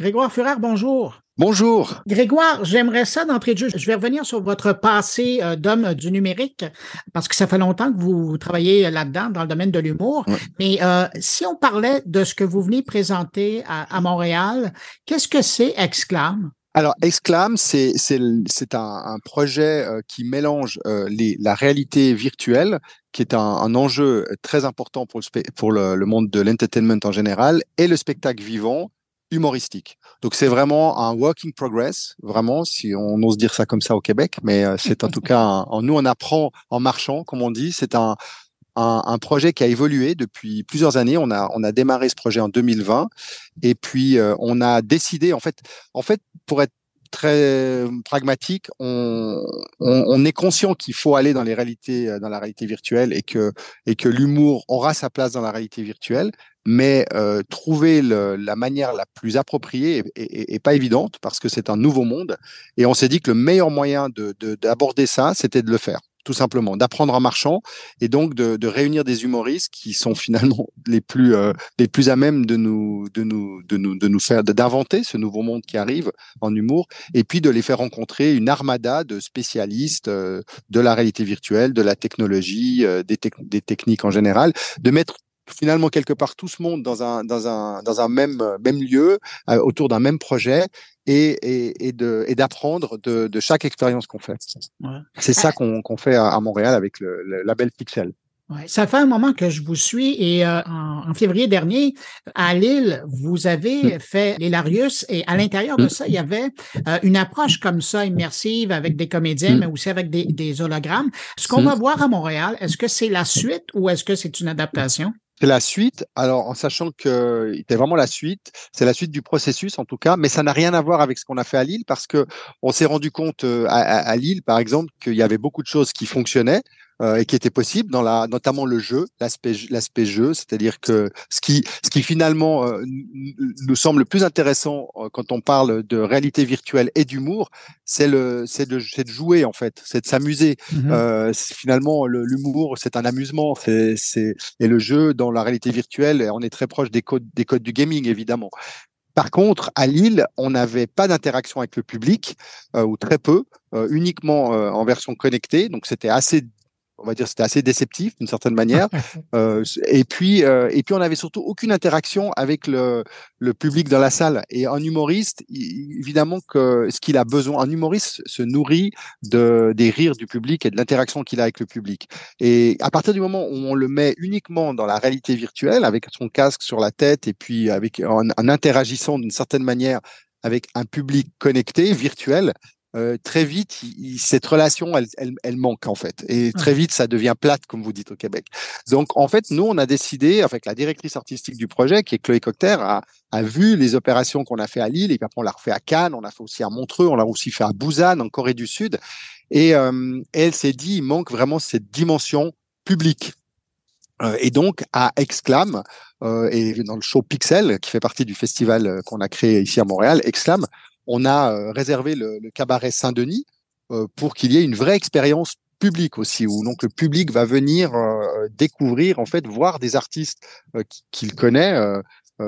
Grégoire Fureur, bonjour. Bonjour. Grégoire, j'aimerais ça d'entrée de jeu. Je vais revenir sur votre passé euh, d'homme du numérique parce que ça fait longtemps que vous travaillez là-dedans, dans le domaine de l'humour. Mais euh, si on parlait de ce que vous venez présenter à, Montréal, qu'est-ce que c'est Exclam? Alors, Exclam, c'est un, un, projet euh, qui mélange les, la réalité virtuelle, qui est un, un enjeu très important pour le, pour le, le monde de l'entertainment en général, et le spectacle vivant, humoristique. Donc c'est vraiment un working progress, vraiment, si on ose dire ça comme ça au Québec, mais euh, c'est en tout cas, en nous on apprend en marchant, comme on dit. C'est un, un, un, projet qui a évolué depuis plusieurs années. On a, on a démarré ce projet en 2020 et puis euh, on a décidé, en fait, en fait, pour être très pragmatique, on, est conscient qu'il faut aller dans les réalités, euh, dans la réalité virtuelle et que l'humour aura sa place dans la réalité virtuelle mais euh, trouver la manière la plus appropriée est, pas évidente parce que c'est un nouveau monde. Et on s'est dit que le meilleur moyen d'aborder de, ça, c'était de le faire tout simplement, d'apprendre en marchant et donc de, de, réunir des humoristes qui sont finalement les plus euh, les plus à même de nous de nous de nous de nous faire d'inventer ce nouveau monde qui arrive en humour et puis de les faire rencontrer une armada de spécialistes euh, de la réalité virtuelle, de la technologie, euh, des, des techniques en général, de mettre finalement quelque part tout ce monde dans un dans un dans un même même lieu euh, autour d'un même projet et et, et de et d'apprendre de, de chaque expérience qu'on fait. C'est ça qu'on qu'on fait à, Montréal avec le, le label Pixel. Ouais, ça fait un moment que je vous suis et euh, en, février dernier, à Lille, vous avez mm. fait l'Hilarius et à l'intérieur de mm. ça, il y avait euh, une approche comme ça, immersive avec des comédiens, mm. mais aussi avec des, des hologrammes. Ce qu'on va voir à Montréal, est-ce que c'est la suite ou est-ce que c'est une adaptation? C'est la suite. Alors, en sachant que c'était vraiment la suite, c'est la suite du processus en tout cas, mais ça n'a rien à voir avec ce qu'on a fait à Lille parce que on s'est rendu compte euh, à, à, Lille, par exemple, qu'il y avait beaucoup de choses qui fonctionnaient, euh, et qui était possible dans la, notamment le jeu, l'aspect l'aspect jeu, c'est-à-dire que ce qui ce qui finalement euh, nous semble le plus intéressant euh, quand on parle de réalité virtuelle et d'humour, c'est le c'est de c'est de jouer en fait, c'est de s'amuser. Mmh finalement, l'humour c'est un amusement, c'est c'est et le jeu dans la réalité virtuelle, on est très proche des codes des codes du gaming évidemment. Par contre, à Lille, on n'avait pas d'interaction avec le public, euh, ou très peu, euh, uniquement euh, en version connectée. Donc, c'était assez on va dire c'était assez déceptif d'une certaine manière. euh, et puis euh, et puis on avait surtout aucune interaction avec le, le public dans la salle. Et un humoriste, évidemment que ce qu'il a besoin, un humoriste se nourrit de des rires du public et de l'interaction qu'il a avec le public. Et à partir du moment où on le met uniquement dans la réalité virtuelle, avec son casque sur la tête et puis avec en interagissant d'une certaine manière avec un public connecté, virtuel, euh, très vite, cette relation, elle, elle, elle, manque en fait. Et très vite, ça devient plate, comme vous dites au Québec. Donc, en fait, nous, on a décidé, avec la directrice artistique du projet, qui est Chloé Cocter, a, a vu les opérations qu'on a fait à Lille, et puis après, on l'a refait à Cannes, on l'a fait aussi à Montreux, on l'a aussi fait à Busan, en Corée du Sud. Et euh, elle s'est dit, il manque vraiment cette dimension publique. Euh, et donc, à Exclam, euh, et dans le show Pixel, qui fait partie du festival qu'on a créé ici à Montréal, Exclam, on a euh, réservé le, cabaret Saint-Denis euh, pour qu'il y ait une vraie expérience publique aussi, où donc le public va venir euh, découvrir, en fait, voir des artistes qu'il connaît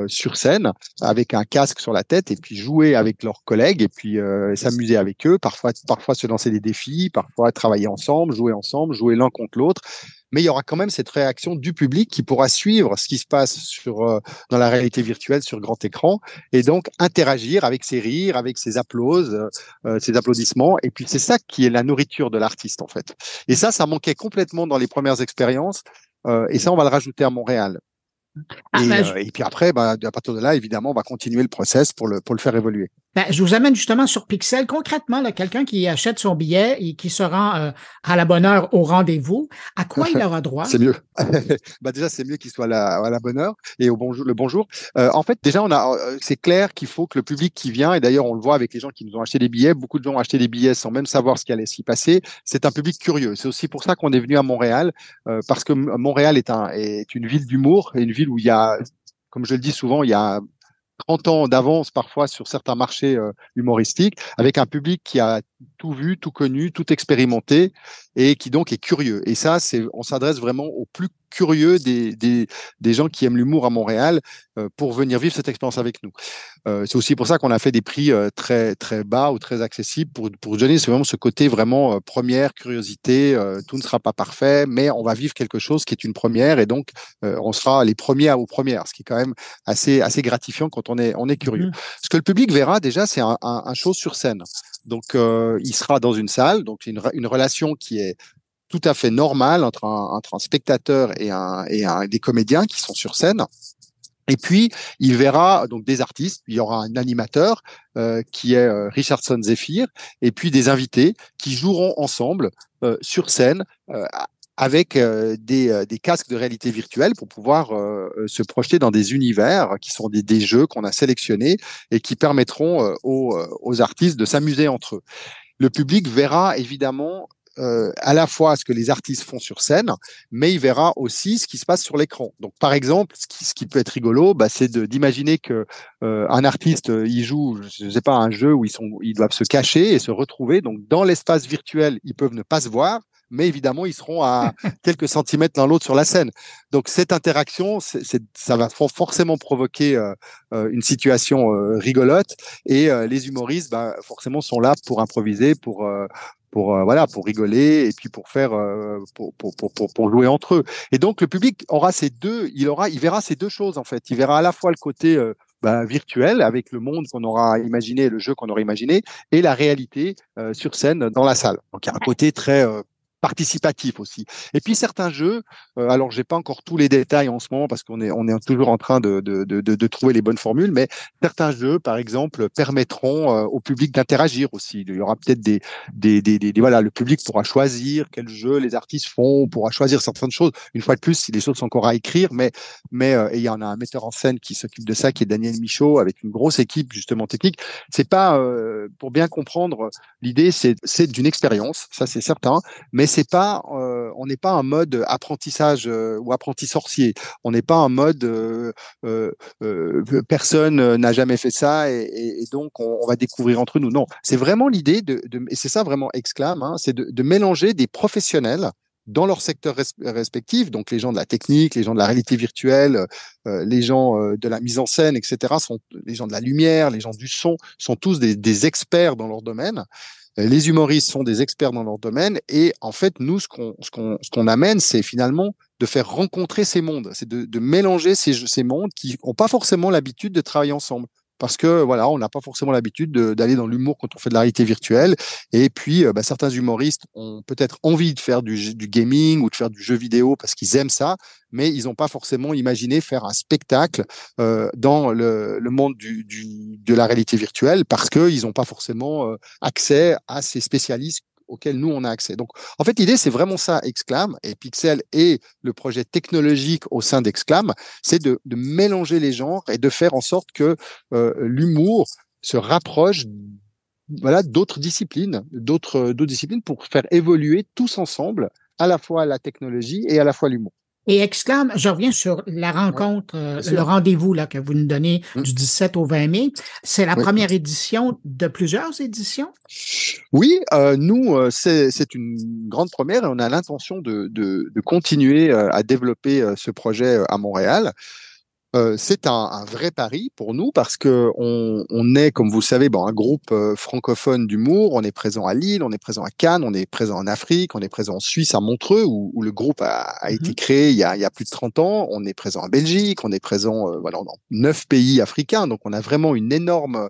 sur scène avec un casque sur la tête et puis jouer avec leurs collègues et puis s'amuser avec eux, parfois parfois se lancer des défis, parfois travailler ensemble, jouer ensemble, jouer l'un contre l'autre mais il y aura quand même cette réaction du public qui pourra suivre ce qui se passe sur euh, dans la réalité virtuelle sur grand écran et donc interagir avec ses rires, avec ses applauses, euh, ses applaudissements. Et puis c'est ça qui est la nourriture de l'artiste en fait. Et ça, ça manquait complètement dans les premières expériences. Euh, et ça, on va le rajouter à Montréal. Ah, et, bah, et, puis après, bah, à partir de là, évidemment, on va continuer le process pour le, pour le faire évoluer. Ben, je vous amène justement sur Pixel. Concrètement, quelqu'un qui achète son billet et qui se rend euh, à la bonne heure au rendez-vous, à quoi il aura droit? c'est mieux. bah, déjà, c'est mieux qu'il soit à la, à la, bonne heure et au bonjour, le bonjour. Euh, en fait, déjà, on a, euh, c'est clair qu'il faut que le public qui vient, et d'ailleurs, on le voit avec les gens qui nous ont acheté des billets, beaucoup de gens ont acheté des billets sans même savoir ce qui allait s'y passer. C'est un public curieux. C'est aussi pour ça qu'on est venu à Montréal, parce que Montréal est, un, est une ville d'humour et une ville où il y a comme je le dis souvent, il y a 30 ans d'avance parfois sur certains marchés euh, humoristiques, avec un public qui a tout vu, tout connu, tout expérimenté et qui donc est curieux. Et ça, c'est, on s'adresse vraiment aux plus curieux des, des, des gens qui aiment l'humour à Montréal euh, pour venir vivre cette expérience avec nous. Euh, c'est aussi pour ça qu'on a fait des prix euh, très très bas ou très accessibles pour pour donner vraiment ce côté vraiment première curiosité. tout ne sera pas parfait, mais on va vivre quelque chose qui est une première et donc on sera les premiers aux premières, ce qui est quand même assez assez gratifiant quand on est on est curieux. Mmh. Ce que le public verra déjà, c'est un, un, un show sur scène. Donc, il sera dans une salle, donc une, une relation qui est tout à fait normale entre un, entre un spectateur et, un, et des comédiens qui sont sur scène. Et puis, il verra donc des artistes. Il y aura un animateur euh, qui est euh, Richardson Zephyr, et puis des invités qui joueront ensemble euh, sur scène avec des, des, casques de réalité virtuelle pour pouvoir se projeter dans des univers qui sont des, des jeux qu'on a sélectionnés et qui permettront aux, aux, artistes de s'amuser entre eux. Le public verra évidemment euh, à la fois ce que les artistes font sur scène, mais il verra aussi ce qui se passe sur l'écran. Donc, par exemple, ce qui, peut être rigolo, bah, c'est d'imaginer que euh, un artiste il joue, je sais pas, un jeu où ils ils doivent se cacher et se retrouver. Donc, dans l'espace virtuel, ils peuvent ne pas se voir, mais évidemment, ils seront à quelques centimètres l'un l'autre sur la scène. Donc, cette interaction, ça va forcément provoquer euh, euh, une situation euh, rigolote, et les humoristes, bah, forcément, sont là pour improviser, pour pour voilà pour rigoler et puis pour faire pour, pour, pour, pour, jouer entre eux. Et donc le public aura ces deux il aura il verra ces deux choses en fait. Il verra à la fois le côté bah, virtuel avec le monde qu'on aura imaginé le jeu qu'on aura imaginé et la réalité sur scène dans la salle. Donc il y a un côté très participatif aussi. Et puis certains jeux, euh, alors j'ai pas encore tous les détails en ce moment parce qu'on est on est toujours en train de de, de, de trouver les bonnes formules, mais certains jeux, par exemple, permettront euh, au public d'interagir aussi. Il y aura peut-être des des, des, des, voilà, le public pourra choisir quel jeu les artistes font, pourra choisir certaines choses. Une fois de plus, les choses sont encore à écrire, mais mais euh, il y en a un metteur en scène qui s'occupe de ça, qui est Daniel Michaud, avec une grosse équipe justement technique. C'est pas euh, pour bien comprendre l'idée, c'est c'est d'une expérience, ça c'est certain, mais c'est pas, euh, on n'est pas en mode apprentissage euh, ou apprenti sorcier. On n'est pas en mode euh, personne n'a jamais fait ça et, donc on, va découvrir entre nous. Non, c'est vraiment l'idée de, et c'est ça vraiment exclame, hein, c'est de, mélanger des professionnels dans leur secteur respectif, donc les gens de la technique, les gens de la réalité virtuelle, les gens de la mise en scène, etc., sont les gens de la lumière, les gens du son, sont tous des experts dans leur domaine. Les humoristes sont des experts dans leur domaine et en fait, nous, ce qu'on ce qu'on ce qu'on amène, c'est finalement de faire rencontrer ces mondes, c'est de, de mélanger ces, ces mondes qui n'ont pas forcément l'habitude de travailler ensemble parce que voilà, on n'a pas forcément l'habitude d'aller dans l'humour quand on fait de la réalité virtuelle. Et puis, euh, bah, certains humoristes ont peut-être envie de faire du, gaming ou de faire du jeu vidéo parce qu'ils aiment ça, mais ils n'ont pas forcément imaginé faire un spectacle euh, dans le, monde de la réalité virtuelle parce qu'ils n'ont pas forcément euh, accès à ces spécialistes auquel nous, on a accès. Donc, en fait, l'idée, c'est vraiment ça, Exclam, et Pixel et le projet technologique au sein d'Exclam, c'est de, de, mélanger les genres et de faire en sorte que euh, l'humour se rapproche voilà, d'autres disciplines, d'autres disciplines pour faire évoluer tous ensemble à la fois la technologie et à la fois l'humour. Et exclame, je reviens sur la rencontre, euh, le rendez-vous là que vous nous donnez hum. du 17 au 20 mai. C'est la première édition de plusieurs éditions? Oui, euh, nous euh, c'est une grande première et on a l'intention de, de, de, continuer à développer ce projet à Montréal. Euh, c'est un, un, vrai pari pour nous parce que on, on est, comme vous le savez, bon, un groupe euh, francophone d'humour. On est présent à Lille, on est présent à Cannes, on est présent en Afrique, on est présent en Suisse, à Montreux, où, où le groupe a, a mmh été créé il y a, il y a, plus de 30 ans. On est présent en Belgique, on est présent euh, voilà, dans neuf pays africains. Donc, on a vraiment une énorme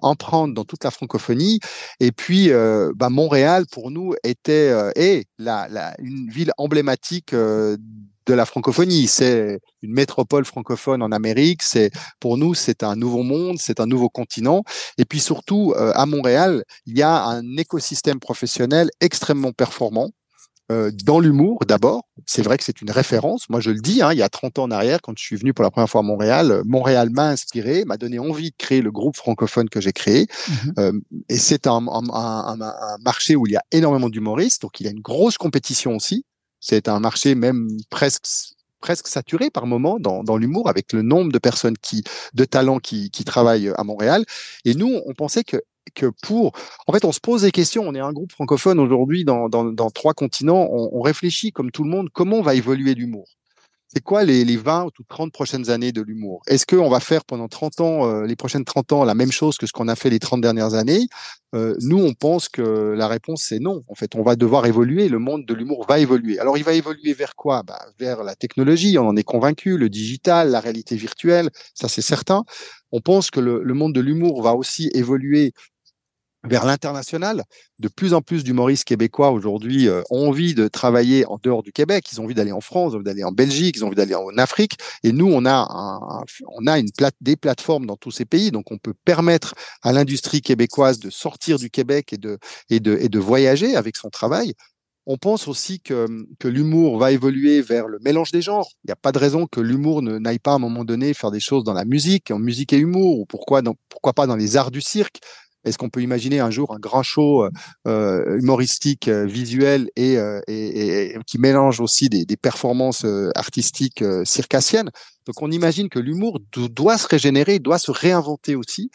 empreinte dans toute la francophonie. Et puis, bah, Montréal, pour nous, était est la, la, une ville emblématique de la francophonie. C'est une métropole francophone en Amérique. C'est pour nous, c'est un nouveau monde, c'est un nouveau continent. Et puis surtout, euh, à Montréal, il y a un écosystème professionnel extrêmement performant. Euh, dans l'humour, d'abord, c'est vrai que c'est une référence. Moi, je le dis, hein, il y a 30 ans en arrière, quand je suis venu pour la première fois à Montréal, Montréal m'a inspiré, m'a donné envie de créer le groupe francophone que j'ai créé. Mmh euh, et c'est un, un, un, un, marché où il y a énormément d'humoristes, donc il y a une grosse compétition aussi. C'est un marché même presque presque saturé par moment dans, dans l'humour avec le nombre de personnes qui de talents qui, qui travaillent à Montréal. Et nous, on pensait que que pour, en fait, on se pose des questions. On est un groupe francophone aujourd'hui dans, dans, trois continents. On, on, réfléchit comme tout le monde comment va évoluer l'humour c'est quoi les, les 20 ou 30 prochaines années de l'humour? Est-ce qu'on va faire pendant 30 ans, euh, les prochaines 30 ans, la même chose que ce qu'on a fait les 30 dernières années? Euh, Nous, on pense que la réponse, c'est non. En fait, on va devoir évoluer. Le monde de l'humour va évoluer. Alors, il va évoluer vers quoi? Bah, Vers la technologie, on en est convaincu, le digital, la réalité virtuelle, ça c'est certain. On pense que le monde de l'humour va aussi évoluer vers l'international. De plus en plus d'humoristes québécois aujourd'hui euh, ont envie de travailler en dehors du Québec. Ils ont envie d'aller en France, ils ont envie d'aller en Belgique, ils ont envie d'aller en Afrique. Et nous, on a, un, on a une plate, des plateformes dans tous ces pays. Donc, on peut permettre à l'industrie québécoise de sortir du Québec et de, et de, et de voyager avec son travail. On pense aussi que, que l'humour va évoluer vers le mélange des genres. Il n'y a pas de raison que l'humour ne n'aille pas à un moment donné faire des choses dans la musique, en musique et humour, ou pourquoi, pourquoi pas dans les arts du cirque. Est-ce qu'on peut imaginer un jour un grand show euh, humoristique, euh, visuel et, euh, qui mélange aussi des, performances euh, artistiques euh, circassiennes? Donc on imagine que l'humour doit se régénérer, doit se réinventer aussi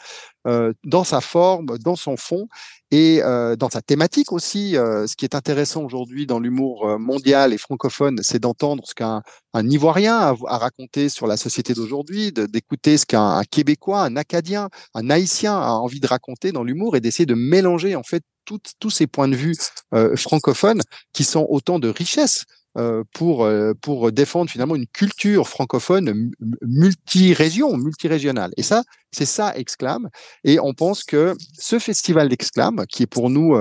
dans sa forme, dans son fond et dans sa thématique aussi. ce qui est intéressant aujourd'hui dans l'humour mondial et francophone, c'est d'entendre ce qu'un un Ivoirien a, raconté sur la société d'aujourd'hui, d'écouter ce qu'un Québécois, un Acadien, un Haïtien a envie de raconter dans l'humour et d'essayer de mélanger en fait tous ces points de vue euh, francophones qui sont autant de richesses euh, pour euh, pour défendre finalement une culture francophone multi-région, multirégionale. Et ça, c'est ça Exclame. Et on pense que ce festival d'Exclame, qui est pour nous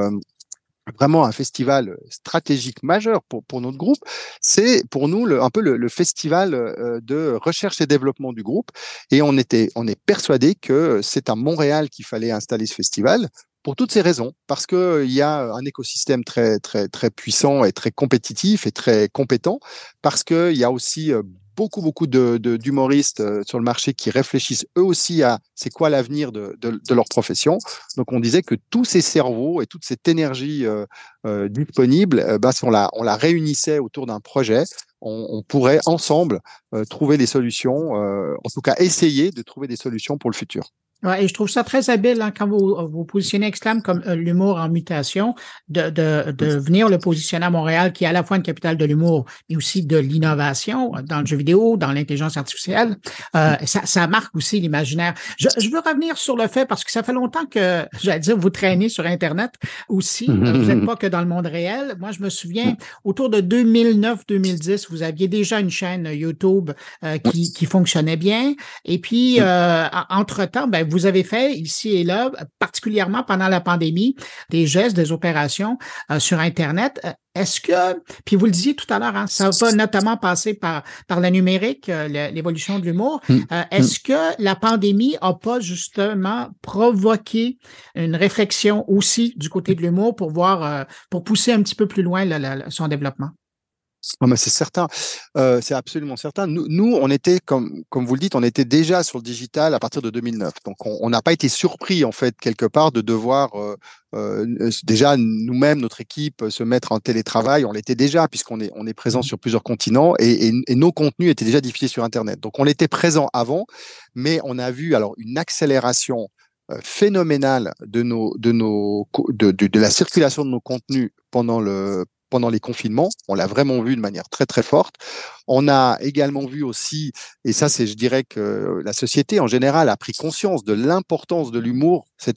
vraiment un festival stratégique majeur pour, pour notre groupe. C'est pour nous le, un peu le, le festival euh, de recherche et développement du groupe. Et on était, on est persuadé que c'est à Montréal qu'il fallait installer ce festival pour toutes ces raisons, parce que il y a un écosystème très très très puissant et très compétitif et très compétent, parce que il y a aussi euh, beaucoup, beaucoup d'humoristes de, de, euh, sur le marché qui réfléchissent eux aussi à c'est quoi l'avenir de, leur profession. Donc, on disait que tous ces cerveaux et toute cette énergie euh, euh, disponible, euh, bah, si on la, on la réunissait autour d'un projet, on, pourrait ensemble euh, trouver des solutions, en tout cas essayer de trouver des solutions pour le futur. Ouais, et je trouve ça très habile hein, quand vous vous positionnez Exclame comme euh, l'humour en mutation, de, de, de venir le positionner à Montréal, qui est à la fois une capitale de l'humour, mais aussi de l'innovation dans le jeu vidéo, dans l'intelligence artificielle. Euh, ça, ça marque aussi l'imaginaire. Je, je, veux revenir sur le fait, parce que ça fait longtemps que, j'allais dire, vous traînez sur Internet aussi. Euh, vous n'êtes pas que dans le monde réel. Moi, je me souviens, autour de 2009-2010, vous aviez déjà une chaîne YouTube euh, qui, qui fonctionnait bien. Et puis, euh, entre-temps, ben, vous avez fait ici et là, particulièrement pendant la pandémie, des gestes, des opérations euh, sur Internet. Euh, est-ce que, puis vous le disiez tout à l'heure, hein, ça va notamment passer par, par le numérique, euh, l'évolution de l'humour. Mmh. Euh, est-ce mmh. que la pandémie a pas justement provoqué une réflexion aussi du côté de l'humour pour voir, euh, pour pousser un petit peu plus loin son développement? Ah c'est certain, euh, c'est absolument certain. Nous, nous, on était, comme, comme vous le dites, on était déjà sur le digital à partir de 2009. Donc, on n'a pas été surpris, en fait, quelque part, de devoir euh, euh, déjà nous-mêmes, notre équipe, se mettre en télétravail. On l'était déjà, puisqu'on est, on est présent mmh. sur plusieurs continents et, et, et, nos contenus étaient déjà diffusés sur Internet. Donc, on était présent avant, mais on a vu alors une accélération euh, phénoménale de nos de nos de, de, de la circulation de nos contenus pendant le pendant les confinements. On l'a vraiment vu de manière très très forte. On a également vu aussi, et ça c'est, je dirais que la société en général a pris conscience de l'importance de l'humour. C'est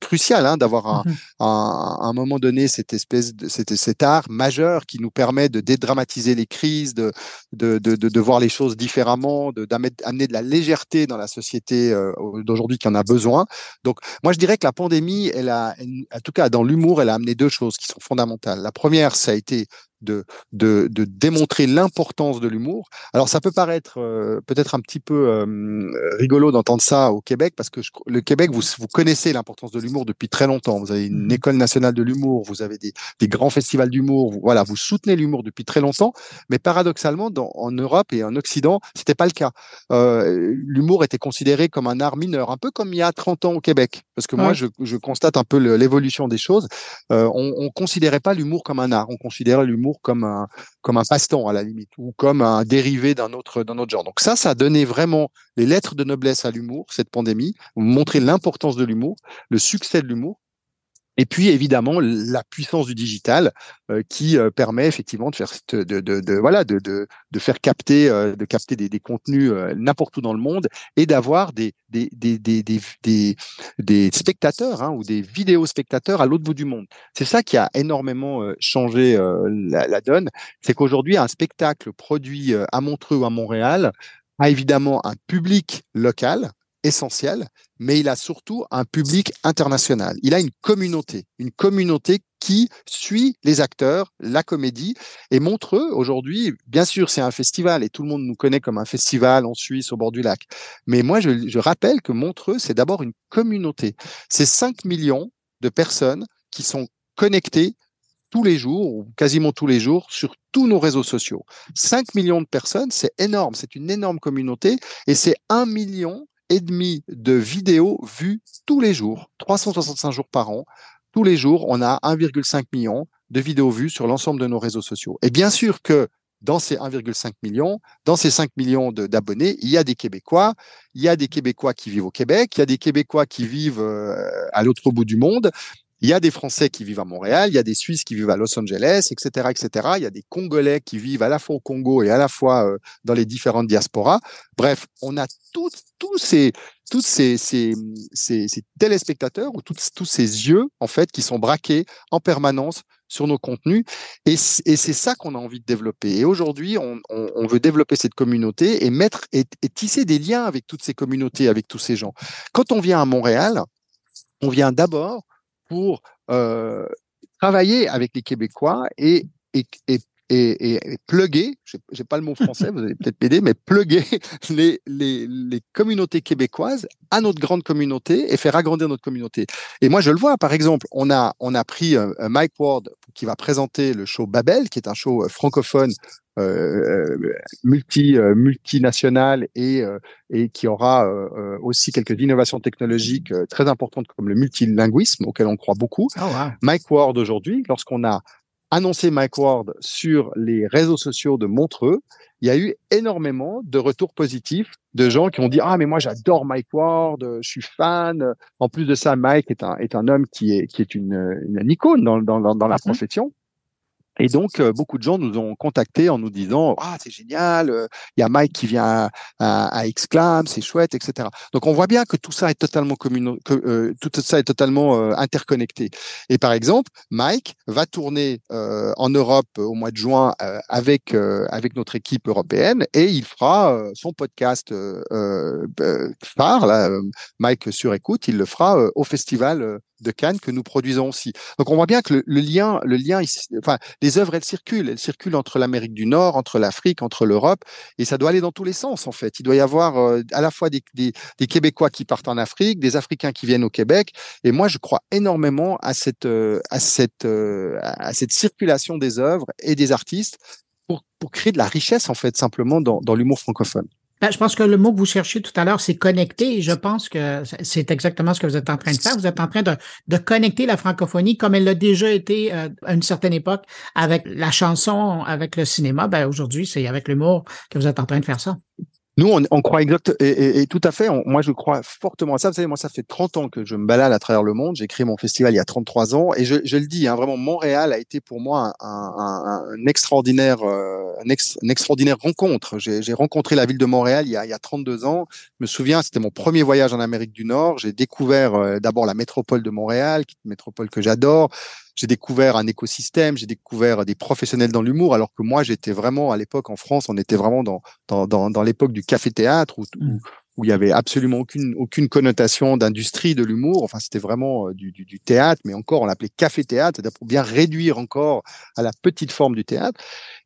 crucial hein, d'avoir un, mmh un, un, moment donné cette espèce de cet, cet art majeur qui nous permet de dédramatiser les crises, de de, de, de, voir les choses différemment, d'amener de la légèreté dans la société euh, d'aujourd'hui qui en a besoin. Donc moi je dirais que la pandémie, elle a, en tout cas dans l'humour, elle a amené deux choses qui sont fondamentales. La première, ça a été de, de, de démontrer l'importance de l'humour. Alors ça peut paraître euh, peut-être un petit peu euh, rigolo d'entendre ça au Québec, parce que je, le Québec, vous, vous connaissez l'importance de l'humour depuis très longtemps. Vous avez une mmh école nationale de l'humour, vous avez des, des grands festivals d'humour, voilà, vous soutenez l'humour depuis très longtemps, mais paradoxalement, dans, en Europe et en Occident, c'était pas le cas. Euh, l'humour était considéré comme un art mineur, un peu comme il y a 30 ans au Québec, parce que ouais. moi, je, je, constate un peu l'évolution des choses. On, on considérait pas l'humour comme un art, on considérait l'humour comme un comme un passe-temps à la limite ou comme un dérivé d'un autre d'un autre genre. Donc ça, ça a donné vraiment les lettres de noblesse à l'humour cette pandémie, montrer l'importance de l'humour, le succès de l'humour et puis évidemment la puissance du digital euh, qui euh, permet effectivement de faire de, de, de, voilà de, de, de, faire capter euh, de capter des, des contenus n'importe où dans le monde et d'avoir des des, des, des, des, des spectateurs hein, ou des vidéos spectateurs à l'autre bout du monde. C'est ça qui a énormément changé la, la, donne, c'est qu'aujourd'hui un spectacle produit à Montreux ou à Montréal a évidemment un public local essentiel, mais il a surtout un public international. Il a une communauté, une communauté qui suit les acteurs, la comédie, et Montreux, aujourd'hui, bien sûr, c'est un festival, et tout le monde nous connaît comme un festival en Suisse, au bord du lac. Mais moi, je, rappelle que Montreux, c'est d'abord une communauté. C'est 5 millions de personnes qui sont connectées tous les jours, ou quasiment tous les jours, sur tous nos réseaux sociaux. 5 millions de personnes, c'est énorme, c'est une énorme communauté, et c'est 1 million et demi de vidéos vues tous les jours, 365 jours par an. Tous les jours, on a 1,5 million de vidéos vues sur l'ensemble de nos réseaux sociaux. Et bien sûr que dans ces 1,5 million, dans ces 5 millions d'abonnés, il y a des Québécois, il y a des Québécois qui vivent au Québec, il y a des Québécois qui vivent euh, à l'autre bout du monde, il y a des Français qui vivent à Montréal, il y a des Suisses qui vivent à Los Angeles, etc., etc. Il y a des Congolais qui vivent à la fois au Congo et à la fois euh, dans les différentes diasporas. Bref, on a tous, tous ces, tous ces, ces, ces, téléspectateurs ou tous, tous ces yeux en fait qui sont braqués en permanence sur nos contenus. Et, et c'est ça qu'on a envie de développer. Et aujourd'hui, on, on, veut développer cette communauté et mettre et, et tisser des liens avec toutes ces communautés, avec tous ces gens. Quand on vient à Montréal, on vient d'abord pour travailler avec les Québécois et, et, et et, et, et plugger, j'ai pas le mot français, vous allez peut-être m'aider, mais plugger les, les, les, communautés québécoises à notre grande communauté et faire agrandir notre communauté. Et moi, je le vois, par exemple, on a, on a pris euh, Mike Ward qui va présenter le show Babel, qui est un show euh, francophone euh, multi euh, multinational et euh, et qui aura euh, aussi quelques innovations technologiques très importantes comme le multilinguisme auquel on croit beaucoup. Oh, Mike Ward aujourd'hui, lorsqu'on a annoncé Mike Ward sur les réseaux sociaux de Montreux, il y a eu énormément de retours positifs de gens qui ont dit ah mais moi j'adore Mike Ward, je suis fan. En plus de ça, Mike est un est un homme qui est qui est une une, icône dans dans dans la mm-hmm. profession. Et donc, euh, beaucoup de gens nous ont contactés en nous disant Ah, c'est génial, euh, il y a Mike qui vient à, à, Exclam, c'est chouette, etc. Donc, on voit bien que tout ça est totalement commun... que, euh, tout ça est totalement interconnecté. Et par exemple, Mike va tourner en Europe au mois de juin avec avec notre équipe européenne et il fera son podcast phare, là, Mike sur écoute, il le fera au festival de Cannes que nous produisons aussi. Donc on voit bien que le, lien, le lien, enfin les œuvres elles circulent, elles circulent entre l'Amérique du Nord, entre l'Afrique, entre l'Europe, et ça doit aller dans tous les sens en fait. Il doit y avoir euh, à la fois des, des, des, Québécois qui partent en Afrique, des Africains qui viennent au Québec, et moi je crois énormément à cette euh, à cette euh, à cette circulation des œuvres et des artistes pour pour créer de la richesse en fait simplement dans, dans l'humour francophone. Ben, je pense que le mot que vous cherchiez tout à l'heure, c'est connecter. je pense que c'est exactement ce que vous êtes en train de faire. Vous êtes en train de, de connecter la francophonie comme elle l'a déjà été euh, à une certaine époque avec la chanson, avec le cinéma. Ben, aujourd'hui, c'est avec l'humour que vous êtes en train de faire ça. Nous, on, on croit exact et, et, tout à fait. moi, je crois fortement à ça. Vous savez, moi, ça fait 30 ans que je me balade à travers le monde. J'ai créé mon festival il y a 33 ans et je, je le dis, hein, vraiment, Montréal a été pour moi un, un, un extraordinaire, euh, un une extraordinaire rencontre. J'ai rencontré la ville de Montréal il y a, il y a 32 ans. Je me souviens, c'était mon premier voyage en Amérique du Nord. J'ai découvert euh, d'abord la métropole de Montréal, métropole que j'adore j'ai découvert un écosystème, j'ai découvert des professionnels dans l'humour, alors que moi, j'étais vraiment à l'époque en France, on était vraiment dans dans, dans, dans l'époque du café-théâtre où, où, il y avait absolument aucune aucune connotation d'industrie de l'humour. Enfin, c'était vraiment euh, du, du, du, théâtre, mais encore on l'appelait café-théâtre, pour bien réduire encore à la petite forme du théâtre.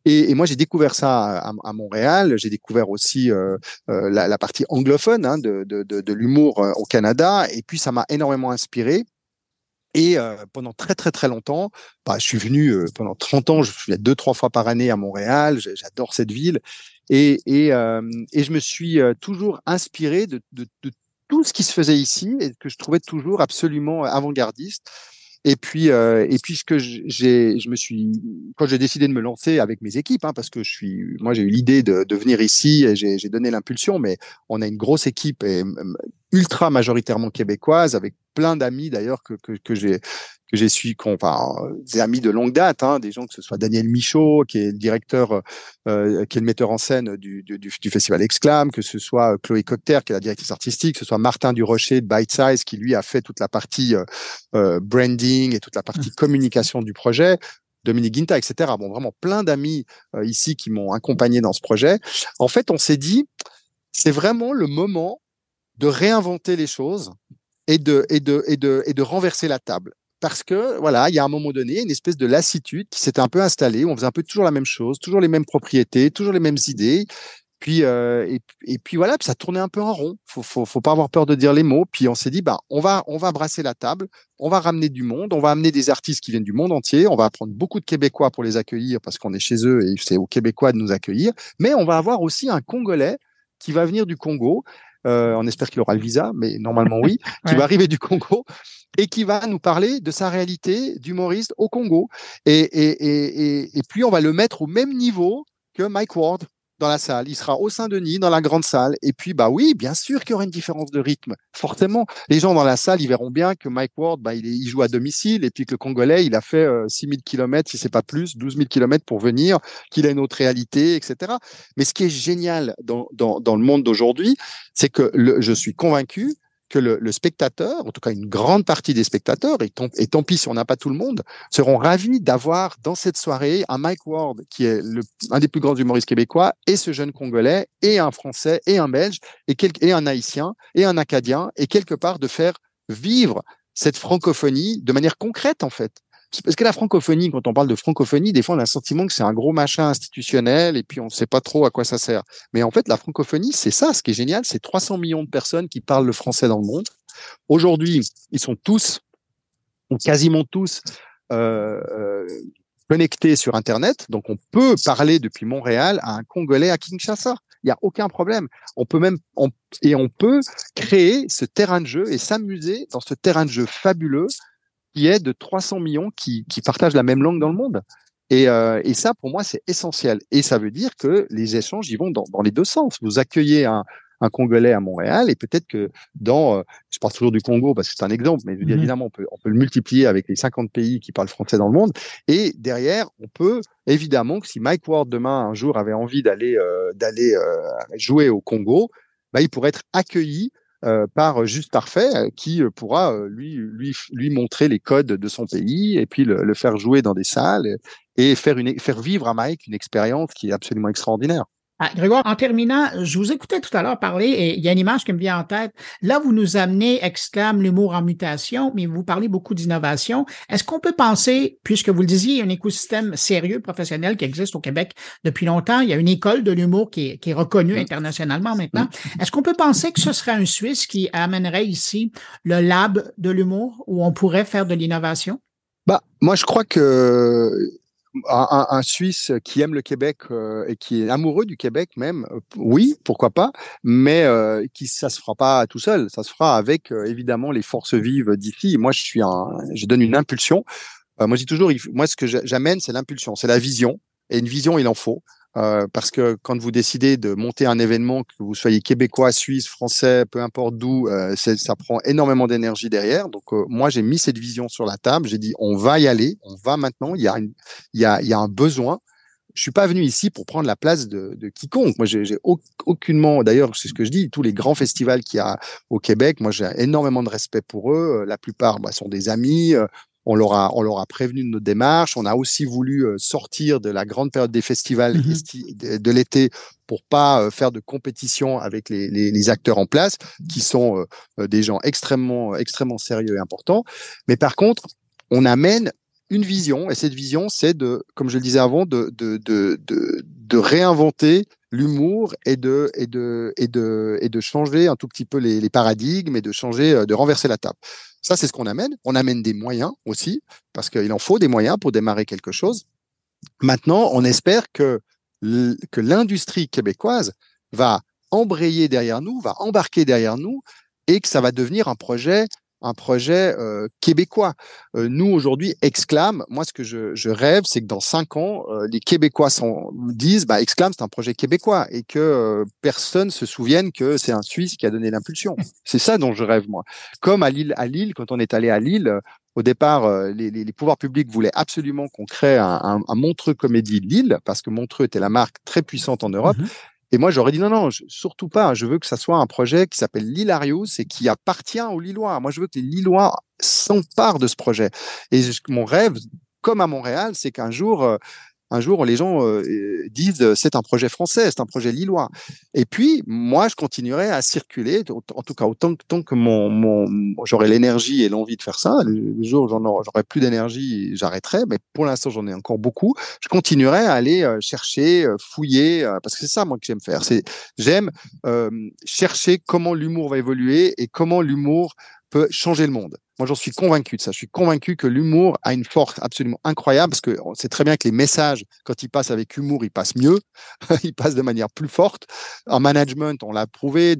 Et, et moi, j'ai découvert ça à, à Montréal. J'ai découvert aussi euh, euh, la, la, partie anglophone hein, de, de, de, de l'humour euh, au Canada. Et puis, ça m'a énormément inspiré. Et pendant très très très longtemps, bah, je suis venu pendant 30 ans, je suis deux trois fois par année à Montréal. J'adore cette ville et et, et je me suis toujours inspiré de, de, tout ce qui se faisait ici et que je trouvais toujours absolument avant-gardiste. Et puis, et puis j'ai, je me suis, quand j'ai décidé de me lancer avec mes équipes, hein, parce que je suis, moi j'ai eu l'idée de, de venir ici et j'ai donné l'impulsion, mais on a une grosse équipe et ultra majoritairement québécoise avec plein d'amis d'ailleurs que, que, que j'ai que j'ai su, enfin, des amis de longue date, hein, des gens que ce soit Daniel Michaud, qui est le directeur, euh, qui est le metteur en scène du, du, du festival Exclam, que ce soit Chloé Cocter, qui est la directrice artistique, que ce soit Martin Durocher de Bite Size, qui lui a fait toute la partie euh, euh branding et toute la partie mmh. communication du projet. Dominique Guinta, etc. Bon, vraiment plein d'amis euh, ici qui m'ont accompagné dans ce projet. En fait, on s'est dit, c'est vraiment le moment de réinventer les choses et de, et de, et de, et de renverser la table parce que voilà, il y a un moment donné une espèce de lassitude qui s'était un peu installée. Où on faisait un peu toujours la même chose, toujours les mêmes propriétés, toujours les mêmes idées. Puis euh, et, puis voilà, ça tournait un peu en rond. Faut, faut, faut pas avoir peur de dire les mots. Puis on s'est dit, bah on va on va brasser la table, on va ramener du monde, on va amener des artistes qui viennent du monde entier, on va prendre beaucoup de Québécois pour les accueillir parce qu'on est chez eux et c'est aux Québécois de nous accueillir. Mais on va avoir aussi un Congolais qui va venir du Congo. Euh, on espère qu'il aura le visa, mais normalement oui, qui va arriver du Congo et qui va nous parler de sa réalité d'humoriste au Congo. Et, et, et, et, puis, on va le mettre au même niveau que Mike Ward dans la salle. Il sera au Saint-Denis, dans la grande salle. Et puis, bah oui, bien sûr qu'il y aura une différence de rythme. Forcément, les gens dans la salle, ils verront bien que Mike Ward, bah, il, joue à domicile et puis que le Congolais, il a fait euh, 6000 km, si c'est pas plus, 12 000 km pour venir, qu'il a une autre réalité, etc. Mais ce qui est génial dans, le monde d'aujourd'hui, c'est que je suis convaincu que le, spectateur, en tout cas une grande partie des spectateurs, et, tant pis si on n'a pas tout le monde, seront ravis d'avoir dans cette soirée un Mike Ward, qui est le, un des plus grands humoristes québécois, et ce jeune Congolais, et un Français, et un Belge, et un Haïtien, et un Acadien, et quelque part de faire vivre cette francophonie de manière concrète, en fait. Parce que la francophonie, quand on parle de francophonie, des fois on a le sentiment que c'est un gros machin institutionnel et puis on ne sait pas trop à quoi ça sert. Mais en fait, la francophonie, c'est ça. Ce qui est génial, c'est 300 millions de personnes qui parlent le français dans le monde. Aujourd'hui, ils sont tous, ou quasiment tous, euh, euh, connectés sur Internet. Donc on peut parler depuis Montréal à un Congolais à Kinshasa. Il n'y a aucun problème. On peut même et on peut créer ce terrain de jeu et s'amuser dans ce terrain de jeu fabuleux qui est de 300 millions qui, qui partagent la même langue dans le monde. Et, euh, et ça, pour moi, c'est essentiel. Et ça veut dire que les échanges, ils vont dans, dans les deux sens. Vous accueillez un, un Congolais à Montréal et peut-être que dans, euh, je parle toujours du Congo parce que c'est un exemple, mais mmh évidemment, on peut, on peut le multiplier avec les 50 pays qui parlent français dans le monde. Et derrière, on peut évidemment que si Mike Ward demain un jour avait envie d'aller euh, d'aller euh, jouer au Congo, bah, il pourrait être accueilli euh, par Juste Parfait, euh, qui euh, pourra lui, lui, lui montrer les codes de son pays et puis le, le faire jouer dans des salles et faire, une, faire vivre à Mike une expérience qui est absolument extraordinaire. Ah, Grégoire, en terminant, je vous écoutais tout à l'heure parler et il y a une image qui me vient en tête. Là, vous nous amenez, exclame l'humour en mutation, mais vous parlez beaucoup d'innovation. Est-ce qu'on peut penser, puisque vous le disiez, il y a un écosystème sérieux, professionnel qui existe au Québec depuis longtemps, il y a une école de l'humour qui est, qui est reconnue mmh. internationalement maintenant. Mmh. Est-ce qu'on peut penser que ce serait un Suisse qui amènerait ici le lab de l'humour où on pourrait faire de l'innovation? Bah, moi, je crois que un, un, Suisse qui aime le Québec euh, et qui est amoureux du Québec même, euh, oui, pourquoi pas, mais euh, qui ça se fera pas tout seul, ça se fera avec euh, évidemment les forces vives d'ici. Moi, je suis un, je donne une impulsion. moi, je dis toujours, moi, ce que j'amène, c'est l'impulsion, c'est la vision, et une vision, il en faut. Euh, parce que quand vous décidez de monter un événement, que vous soyez québécois, suisse, français, peu importe d'où, euh, ça prend énormément d'énergie derrière. Donc euh, moi, j'ai mis cette vision sur la table. J'ai dit, on va y aller, on va maintenant. Il y a, il y a, il y a un besoin. Je suis pas venu ici pour prendre la place de, de quiconque. Moi, j'ai aucunement. D'ailleurs, c'est ce que je dis. Tous les grands festivals qu'il y a au Québec, moi, j'ai énormément de respect pour eux. La plupart bah, sont des amis. On leur a, on leur a prévenu de notre démarche. On a aussi voulu euh, sortir de la grande période des festivals mmh de, l'été pour pas euh, faire de compétition avec les, les, les acteurs en place, qui sont euh, des gens extrêmement, extrêmement sérieux et importants. Mais par contre, on amène une vision, et cette vision, c'est de, comme je le disais avant, de, de, de, de, de réinventer l'humour et de, et, de, et, de, et de changer un tout petit peu les, les paradigmes et de changer, de renverser la table. Ça, c'est ce qu'on amène. On amène des moyens aussi, parce qu'il en faut des moyens pour démarrer quelque chose. Maintenant, on espère que, que l'industrie québécoise va embrayer derrière nous, va embarquer derrière nous, et que ça va devenir un projet un projet euh, québécois. Euh, nous, aujourd'hui, Exclam, moi, ce que je, je rêve, c'est que dans cinq ans, euh, les Québécois disent, bah, Exclam, c'est un projet québécois et que personne se souvienne que c'est un Suisse qui a donné l'impulsion. C'est ça dont je rêve, moi. Comme à Lille, à Lille, quand on est allé à Lille, au départ, les, les, les, pouvoirs publics voulaient absolument qu'on crée un, un, un, Montreux Comédie Lille, parce que Montreux était la marque très puissante en Europe. Mmh et moi, j'aurais dit non, non, surtout pas. Je veux que ça soit un projet qui s'appelle Lilarius et qui appartient aux Lillois. Moi, je veux que les Lillois s'emparent de ce projet. Et mon rêve, comme à Montréal, c'est qu'un jour, euh, un jour, les gens euh, disent euh, c'est un projet français, c'est un projet lillois. Et puis, moi, je continuerai à circuler, en tout cas autant, tant que mon, mon j'aurai l'énergie et l'envie de faire ça. Le, jour où j'aurai plus d'énergie, j'arrêterai. Mais pour l'instant, j'en ai encore beaucoup. Je continuerai à aller euh, chercher, fouiller, parce que c'est ça moi que j'aime faire. C'est j'aime chercher comment l'humour va évoluer et comment l'humour peut changer le monde. Moi, j'en suis convaincu de ça. Je suis convaincu que l'humour a une force absolument incroyable parce que on sait très bien que les messages, quand ils passent avec humour, ils passent mieux, ils passent de manière plus forte. En management, on l'a prouvé.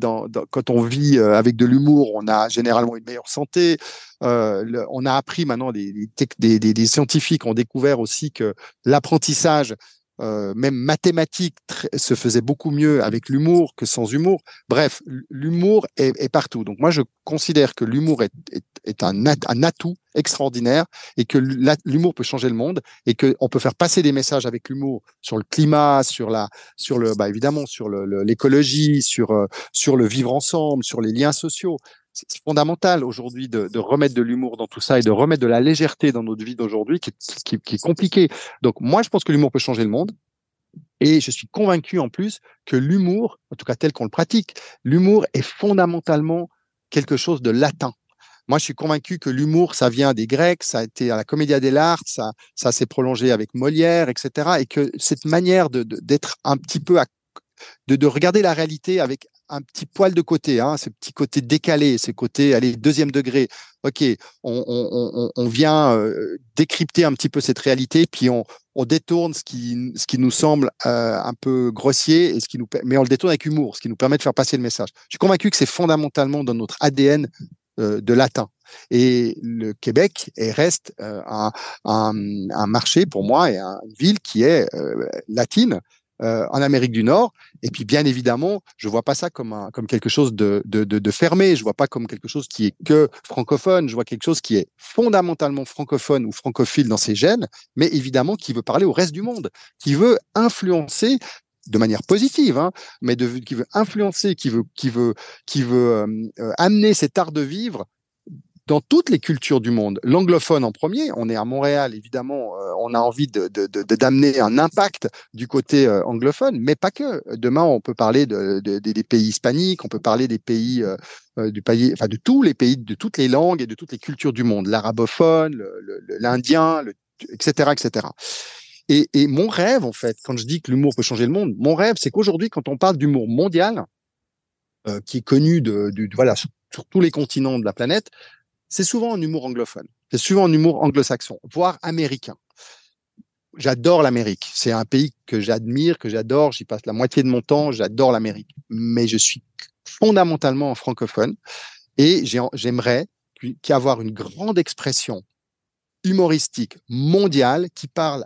Quand on vit euh, avec de l'humour, on a généralement une meilleure santé. Euh, on a appris maintenant, des scientifiques ont découvert aussi que l'apprentissage euh, même mathématiques se faisait beaucoup mieux avec l'humour que sans humour. Bref, l'humour est, partout. Donc moi, je considère que l'humour est, un, atout extraordinaire et que l'humour peut changer le monde et qu'on peut faire passer des messages avec l'humour sur le climat, sur la, sur le, bah évidemment, sur l'écologie, sur euh, sur le vivre ensemble, sur les liens sociaux c'est fondamental aujourd'hui de, de, remettre de l'humour dans tout ça et de remettre de la légèreté dans notre vie d'aujourd'hui qui, qui, qui, est compliqué. Donc moi, je pense que l'humour peut changer le monde. Et je suis convaincu en plus que l'humour, en tout cas tel qu'on le pratique, l'humour est fondamentalement quelque chose de latin. Moi, je suis convaincu que l'humour, ça vient des Grecs, ça a été à la Commedia dell'arte, ça, ça s'est prolongé avec Molière, etc. Et que cette manière de, d'être un petit peu à, de, de regarder la réalité avec un petit poil de côté, hein, ce petit côté décalé, ce côté, allez, deuxième degré. Ok, on, vient euh, décrypter un petit peu cette réalité, puis on, détourne ce qui, ce qui nous semble euh, un peu grossier, et ce qui nous, mais on le détourne avec humour, ce qui nous permet de faire passer le message. Je suis convaincu que c'est fondamentalement dans notre ADN euh, de latin. Et le Québec est, reste un, marché pour moi et une ville qui est latine euh, en Amérique du Nord. Et puis, bien évidemment, je vois pas ça comme, un, comme quelque chose de, de, de, de, fermé. Je vois pas comme quelque chose qui est que francophone. Je vois quelque chose qui est fondamentalement francophone ou francophile dans ses gènes, mais évidemment qui veut parler au reste du monde, qui veut influencer de manière positive, hein, mais de, qui veut influencer, qui veut, qui veut, qui veut euh, euh, amener cet art de vivre dans toutes les cultures du monde. L'anglophone en premier, on est à Montréal, évidemment, euh, on a envie de, d'amener un impact du côté euh, anglophone, mais pas que. Demain, on peut parler de, des pays hispaniques, on peut parler des pays euh, du pays, enfin de tous les pays, de toutes les langues et de toutes les cultures du monde, l'arabophone, l'indien, etc., etc. Et, et mon rêve, en fait, quand je dis que l'humour peut changer le monde, mon rêve, c'est qu'aujourd'hui, quand on parle d'humour mondial, qui est connu de, de, voilà sur, tous les continents de la planète, c'est souvent un humour anglophone, c'est souvent un humour anglo-saxon, voire américain. J'adore l'Amérique. C'est un pays que j'admire, que j'adore. J'y passe la moitié de mon temps. J'adore l'Amérique. Mais je suis fondamentalement francophone et j'aimerais qu'avoir une grande expression humoristique mondiale qui parle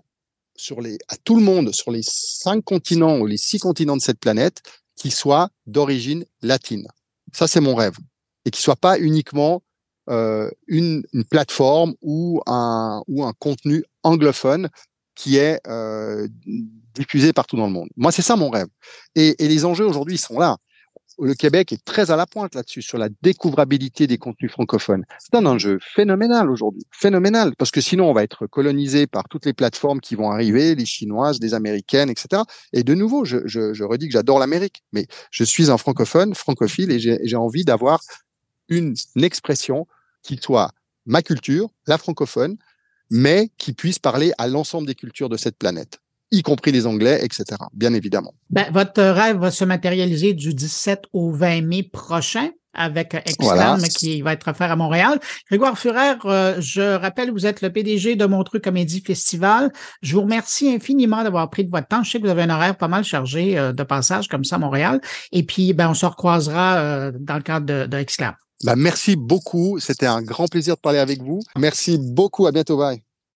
à tout le monde sur les cinq continents ou les six continents de cette planète qui soit d'origine latine. Ça, c'est mon rêve. Et qui soit pas uniquement euh, une, une, plateforme ou un, ou un contenu anglophone qui est euh, diffusé partout dans le monde. Moi, c'est ça mon rêve. Et, et les enjeux aujourd'hui, sont là. Le Québec est très à la pointe là-dessus, sur la découvrabilité des contenus francophones. C'est un enjeu phénoménal aujourd'hui, phénoménal, parce que sinon on va être colonisé par toutes les plateformes qui vont arriver, les chinoises, les américaines, etc. Et de nouveau, je, je, je redis que j'adore l'Amérique, mais je suis un francophone, francophile, et j'ai envie d'avoir une expression qui soit ma culture, la francophone, mais qui puisse parler à l'ensemble des cultures de cette planète y compris les Anglais, etc., bien évidemment. Ben, votre rêve va se matérialiser du 17 au 20 mai prochain. Avec Exclam qui va être offert à Montréal. Grégoire Furer, euh, je rappelle, vous êtes le PDG de Montreux Comédie Festival. Je vous remercie infiniment d'avoir pris de votre temps. Je sais que vous avez un horaire pas mal chargé euh, de passage comme ça à Montréal. Et puis, ben, on se recroisera euh, dans le cadre de, de Exclam. Ben, merci beaucoup. C'était un grand plaisir de parler avec vous. Merci beaucoup. À bientôt. Bye.